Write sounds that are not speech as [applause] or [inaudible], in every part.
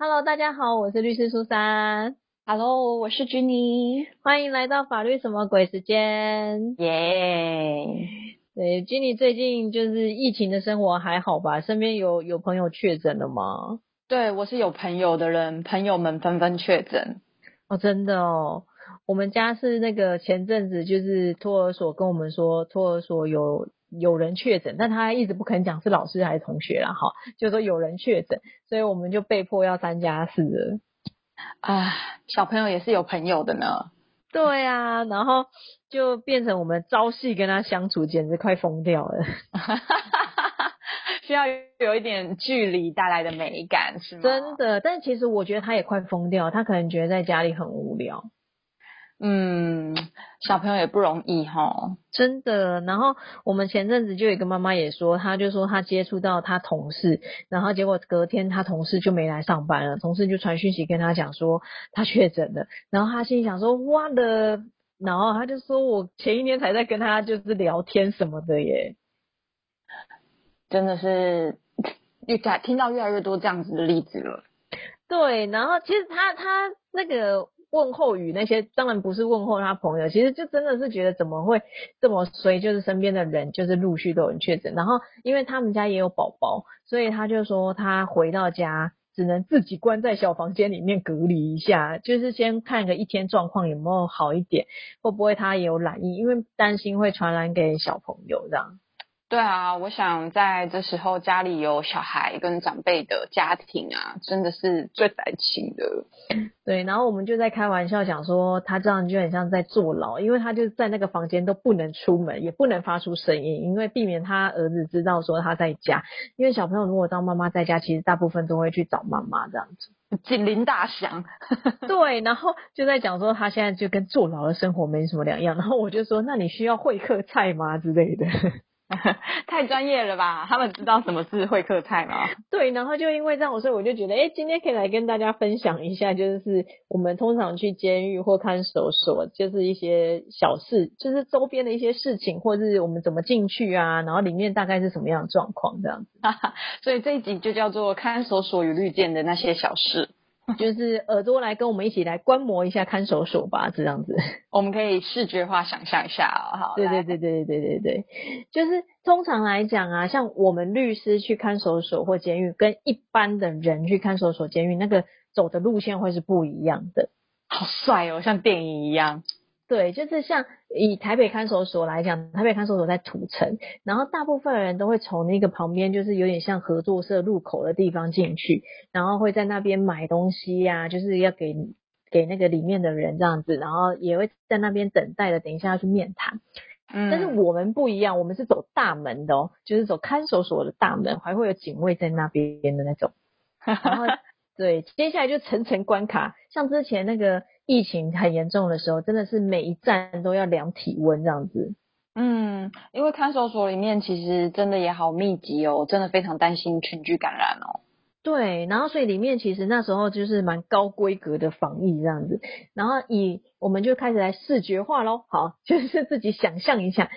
Hello，大家好，我是律师苏珊。Hello，我是 Jenny。欢迎来到法律什么鬼时间。耶、对，Jenny 最近就是疫情的生活还好吧？身边有有朋友确诊了吗？对我是有朋友的人，朋友们纷纷确诊。哦，真的哦。我们家是那个前阵子就是托儿所跟我们说，托儿所有有人确诊，但他一直不肯讲是老师还是同学啦，哈，就说有人确诊，所以我们就被迫要三加四了。啊，小朋友也是有朋友的呢。对啊，然后就变成我们朝夕跟他相处，简直快疯掉了。[laughs] [laughs] 需要有一点距离带来的美感，是吗？真的，但其实我觉得他也快疯掉，他可能觉得在家里很无聊。嗯，小朋友也不容易哈。真的，然后我们前阵子就有一个妈妈也说，她就说她接触到她同事，然后结果隔天她同事就没来上班了，同事就传讯息跟她讲说她确诊了，然后她心里想说哇的，然后她就说我前一天才在跟她就是聊天什么的耶，真的是越来听到越来越多这样子的例子了。对，然后其实她她那个。问候语那些当然不是问候他朋友，其实就真的是觉得怎么会这么衰，就是身边的人就是陆续都有人确诊，然后因为他们家也有宝宝，所以他就说他回到家只能自己关在小房间里面隔离一下，就是先看个一天状况有没有好一点，会不会他也有染疫，因为担心会传染给小朋友这样。对啊，我想在这时候家里有小孩跟长辈的家庭啊，真的是最担心的。对，然后我们就在开玩笑讲说，他这样就很像在坐牢，因为他就在那个房间都不能出门，也不能发出声音，因为避免他儿子知道说他在家。因为小朋友如果当妈妈在家，其实大部分都会去找妈妈这样子，[laughs] 警铃大响。[laughs] 对，然后就在讲说他现在就跟坐牢的生活没什么两样。然后我就说，那你需要会客菜吗之类的？[laughs] 太专业了吧？他们知道什么是会客菜吗？对，然后就因为这样，所以我就觉得，哎，今天可以来跟大家分享一下，就是我们通常去监狱或看守所，就是一些小事，就是周边的一些事情，或是我们怎么进去啊，然后里面大概是什么样的状况这样子。[laughs] 所以这一集就叫做看守所与绿箭的那些小事。[laughs] 就是耳朵来跟我们一起来观摩一下看守所吧，这样子。[laughs] 我们可以视觉化想象一下哦，好。对对对对对对对，就是通常来讲啊，像我们律师去看守所或监狱，跟一般的人去看守所、监狱，那个走的路线会是不一样的。好帅哦，像电影一样。对，就是像以台北看守所来讲，台北看守所在土城，然后大部分人都会从那个旁边，就是有点像合作社入口的地方进去，然后会在那边买东西呀、啊，就是要给给那个里面的人这样子，然后也会在那边等待的，等一下要去面谈。嗯，但是我们不一样，我们是走大门的哦，就是走看守所的大门，还会有警卫在那边的那种。[laughs] 然后对，接下来就层层关卡，像之前那个。疫情很严重的时候，真的是每一站都要量体温这样子。嗯，因为看守所里面其实真的也好密集哦，真的非常担心群聚感染哦。对，然后所以里面其实那时候就是蛮高规格的防疫这样子，然后以我们就开始来视觉化喽，好，就是自己想象一下。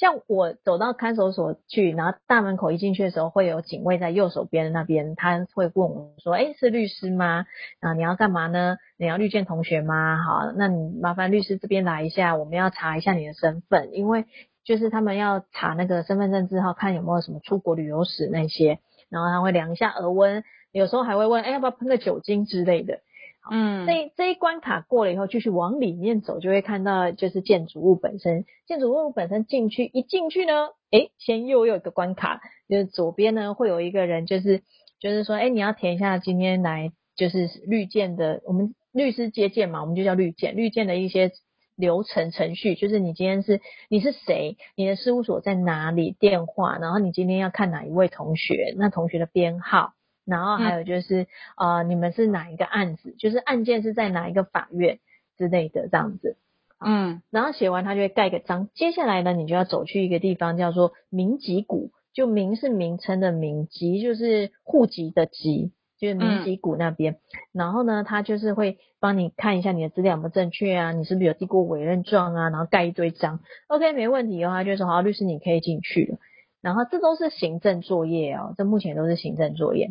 像我走到看守所去，然后大门口一进去的时候，会有警卫在右手边的那边，他会问我说：“哎，是律师吗？啊，你要干嘛呢？你要绿箭同学吗？好，那你麻烦律师这边来一下，我们要查一下你的身份，因为就是他们要查那个身份证字号，看有没有什么出国旅游史那些，然后他会量一下额温，有时候还会问：哎，要不要喷个酒精之类的。”嗯，这这一关卡过了以后，继续往里面走，就会看到就是建筑物本身。建筑物本身进去一进去呢，诶，先又有一个关卡，就是左边呢会有一个人，就是就是说，诶，你要填一下今天来就是绿建的，我们律师接见嘛，我们就叫绿建，绿建的一些流程程序，就是你今天是你是谁，你的事务所在哪里，电话，然后你今天要看哪一位同学，那同学的编号。然后还有就是，嗯、呃，你们是哪一个案子？就是案件是在哪一个法院之类的这样子。嗯，然后写完他就会盖个章。接下来呢，你就要走去一个地方叫做民籍谷，就名是名称的名，籍就是户籍的籍，就是民籍股那边。嗯、然后呢，他就是会帮你看一下你的资料有没有正确啊，你是不是有递过委任状啊，然后盖一堆章。OK，没问题的话，就说好，律师你可以进去了。然后这都是行政作业哦，这目前都是行政作业。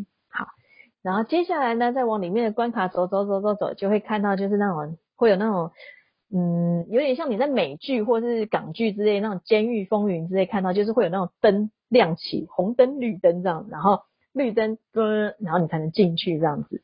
然后接下来呢，再往里面的关卡走走走走走，就会看到就是那种会有那种，嗯，有点像你在美剧或是港剧之类那种监狱风云之类看到，就是会有那种灯亮起，红灯绿灯这样，然后绿灯噔，然后你才能进去这样子。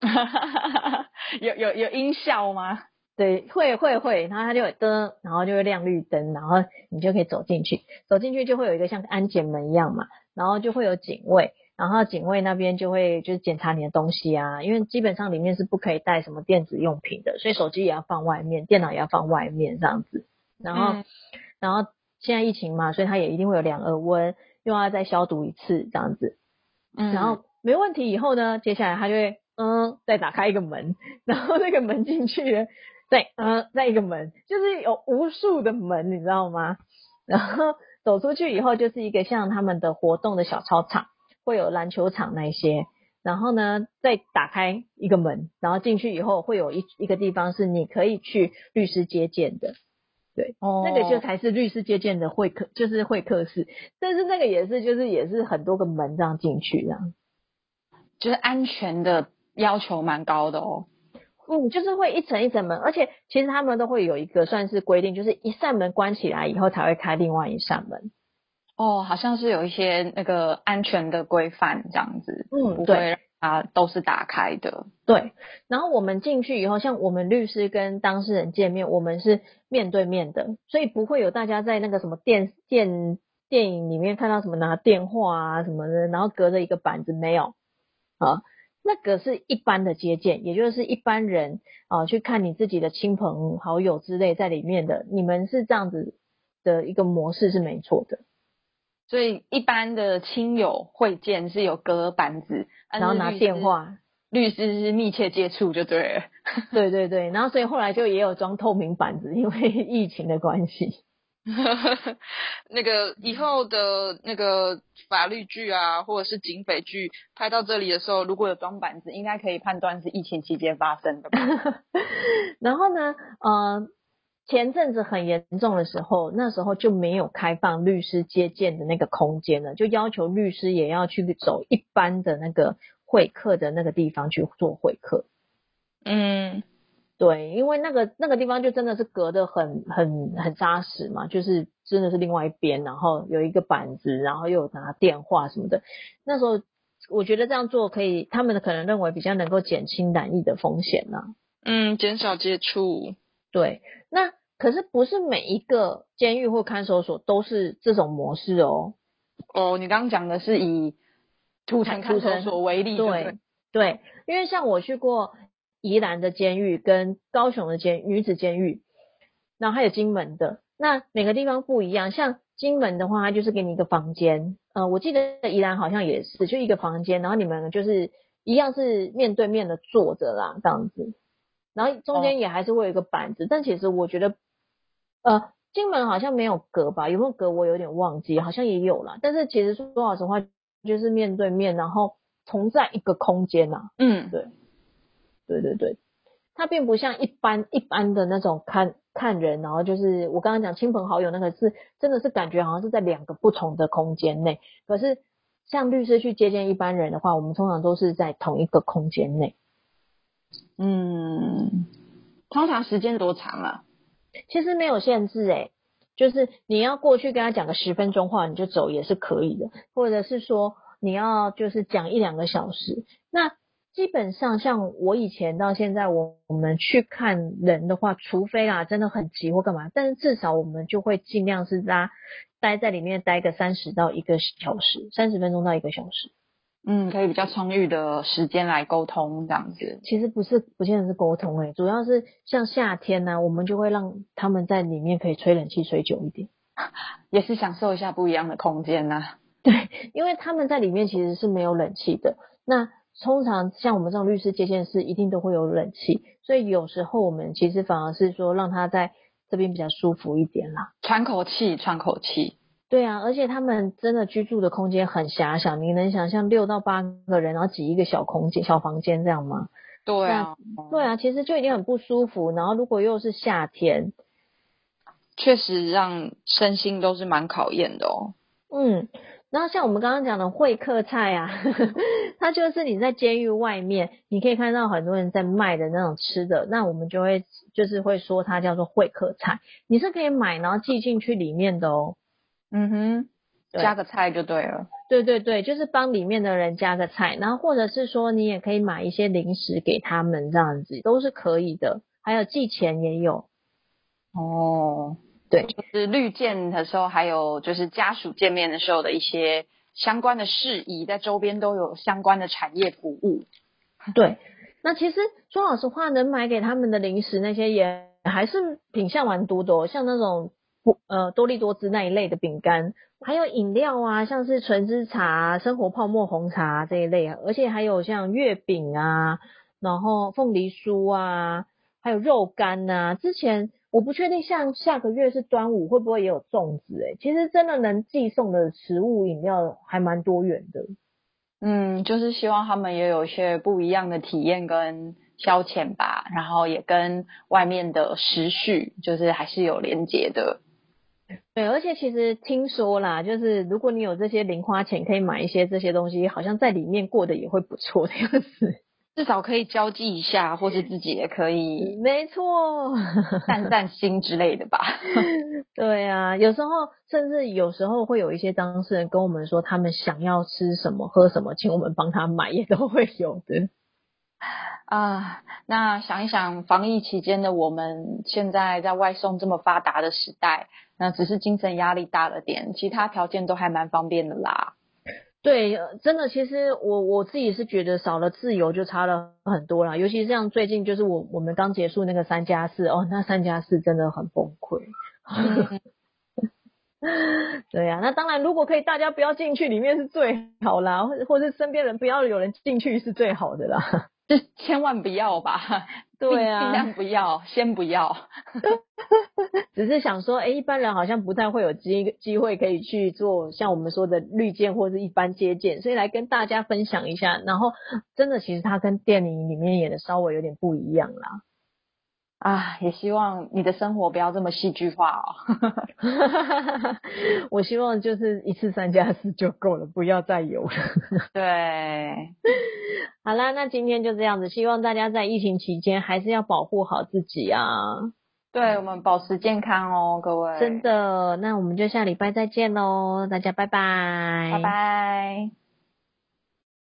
[laughs] 有有有音效吗？对，会会会，然后它就会灯，然后就会亮绿灯，然后你就可以走进去。走进去就会有一个像安检门一样嘛，然后就会有警卫，然后警卫那边就会就是检查你的东西啊，因为基本上里面是不可以带什么电子用品的，所以手机也要放外面，电脑也要放外面这样子。然后，然后现在疫情嘛，所以它也一定会有量额温，又要再消毒一次这样子。嗯，然后没问题以后呢，接下来他就会嗯再打开一个门，[laughs] 然后那个门进去。再嗯，再一个门，就是有无数的门，你知道吗？[laughs] 然后走出去以后，就是一个像他们的活动的小操场，会有篮球场那些。然后呢，再打开一个门，然后进去以后，会有一一个地方是你可以去律师接见的。对，哦，那个就才是律师接见的会客，就是会客室。但是那个也是，就是也是很多个门这样进去，这样，就是安全的要求蛮高的哦。嗯，就是会一层一层门，而且其实他们都会有一个算是规定，就是一扇门关起来以后才会开另外一扇门。哦，好像是有一些那个安全的规范这样子。嗯，对，啊，都是打开的。对，然后我们进去以后，像我们律师跟当事人见面，我们是面对面的，所以不会有大家在那个什么电电电影里面看到什么拿电话啊什么的，然后隔着一个板子没有啊。那个是一般的接见，也就是一般人啊去看你自己的亲朋好友之类在里面的，你们是这样子的一个模式是没错的。所以一般的亲友会见是有隔板子，然后拿电话，律师是密切接触就对了。[laughs] 对对对，然后所以后来就也有装透明板子，因为 [laughs] 疫情的关系。[laughs] 那个以后的那个法律剧啊，或者是警匪剧拍到这里的时候，如果有装板子，应该可以判断是疫情期间发生的吧。然后呢，呃，前阵子很严重的时候，那时候就没有开放律师接见的那个空间了，就要求律师也要去走一般的那个会客的那个地方去做会客。嗯。对，因为那个那个地方就真的是隔得很很很扎实嘛，就是真的是另外一边，然后有一个板子，然后又有拿电话什么的。那时候我觉得这样做可以，他们可能认为比较能够减轻染疫的风险呢。嗯，减少接触。对，那可是不是每一个监狱或看守所都是这种模式哦。哦，你刚刚讲的是以土城看守所为例，对对，因为像我去过。宜兰的监狱跟高雄的监女子监狱，然后还有金门的，那每个地方不一样。像金门的话，它就是给你一个房间，呃，我记得宜兰好像也是，就一个房间，然后你们就是一样是面对面的坐着啦，这样子，然后中间也还是会有一个板子，但其实我觉得，呃，金门好像没有隔吧？有没有隔？我有点忘记，好像也有了。但是其实说老实话，就是面对面，然后同在一个空间呐。嗯，对。对对对，它并不像一般一般的那种看看人，然后就是我刚刚讲亲朋好友那个是真的是感觉好像是在两个不同的空间内。可是像律师去接见一般人的话，我们通常都是在同一个空间内。嗯，通常时间多长啊？其实没有限制诶，就是你要过去跟他讲个十分钟话，你就走也是可以的，或者是说你要就是讲一两个小时，那。基本上，像我以前到现在，我我们去看人的话，除非啦真的很急或干嘛，但是至少我们就会尽量是拉待在里面待个三十到一个小时，三十分钟到一个小时。嗯，可以比较充裕的时间来沟通这样子。其实不是，不见得是沟通诶，主要是像夏天呢，我们就会让他们在里面可以吹冷气吹久一点，[laughs] 也是享受一下不一样的空间呐。[laughs] 对，因为他们在里面其实是没有冷气的，那。通常像我们这种律师接见室，一定都会有冷气，所以有时候我们其实反而是说让他在这边比较舒服一点啦，喘口气，喘口气。对啊，而且他们真的居住的空间很狭小，你能想象六到八个人然后挤一个小空间、小房间这样吗？对啊，对啊，其实就已经很不舒服，然后如果又是夏天，确实让身心都是蛮考验的哦。嗯。然后像我们刚刚讲的会客菜啊，[laughs] 它就是你在监狱外面，你可以看到很多人在卖的那种吃的，那我们就会就是会说它叫做会客菜，你是可以买然后寄进去里面的哦。嗯哼，加个菜就对了。对对对，就是帮里面的人加个菜，然后或者是说你也可以买一些零食给他们，这样子都是可以的。还有寄钱也有，哦，对就是绿见的时候，还有就是家属见面的时候的一些相关的事宜，在周边都有相关的产业服务。[laughs] 对。那其实说老实话，能买给他们的零食那些也还是品相蛮多的哦，像那种不呃多利多汁那一类的饼干，还有饮料啊，像是纯芝茶、生活泡沫红茶这一类啊，而且还有像月饼啊，然后凤梨酥啊，还有肉干呐、之前我不确定，像下个月是端午，会不会也有粽子？诶，其实真的能寄送的食物饮料还蛮多元的。嗯，就是希望他们也有一些不一样的体验跟消遣吧，然后也跟外面的时序就是还是有连接的。对，而且其实听说啦，就是如果你有这些零花钱，可以买一些这些东西，好像在里面过得也会不错的样子。[laughs] 至少可以交际一下，或是自己也可以没错，散散心之类的吧。[laughs] 对啊，有时候甚至有时候会有一些当事人跟我们说，他们想要吃什么、喝什么，请我们帮他买，也都会有的。啊，那想一想，防疫期间的我们，现在在外送这么发达的时代，那只是精神压力大了点，其他条件都还蛮方便的啦。对，真的，其实我我自己是觉得少了自由就差了很多啦。尤其是像最近就是我我们刚结束那个三加四哦，那三加四真的很崩溃。[laughs] 对呀、那当然，如果可以，大家不要进去，里面是最好啦，或或是身边人不要有人进去是最好的啦。就 [laughs] 千万不要吧，对啊尽尽量不要，先不要。[laughs] 只是想说，哎，一般人好像不太会有机机会可以去做像我们说的绿箭或是一般接见，所以来跟大家分享一下。然后，真的其实它跟电影里面演的稍微有点不一样啦。啊，也希望你的生活不要这么戏剧化哦。[laughs] 我希望就是一次三加四就够了，不要再有了。[laughs] 对，[laughs] 好啦，那今天就这样子，希望大家在疫情期间还是要保护好自己啊，对我们保持健康哦，各位。真的。那我们就下礼拜再见喽，大家拜拜，拜拜。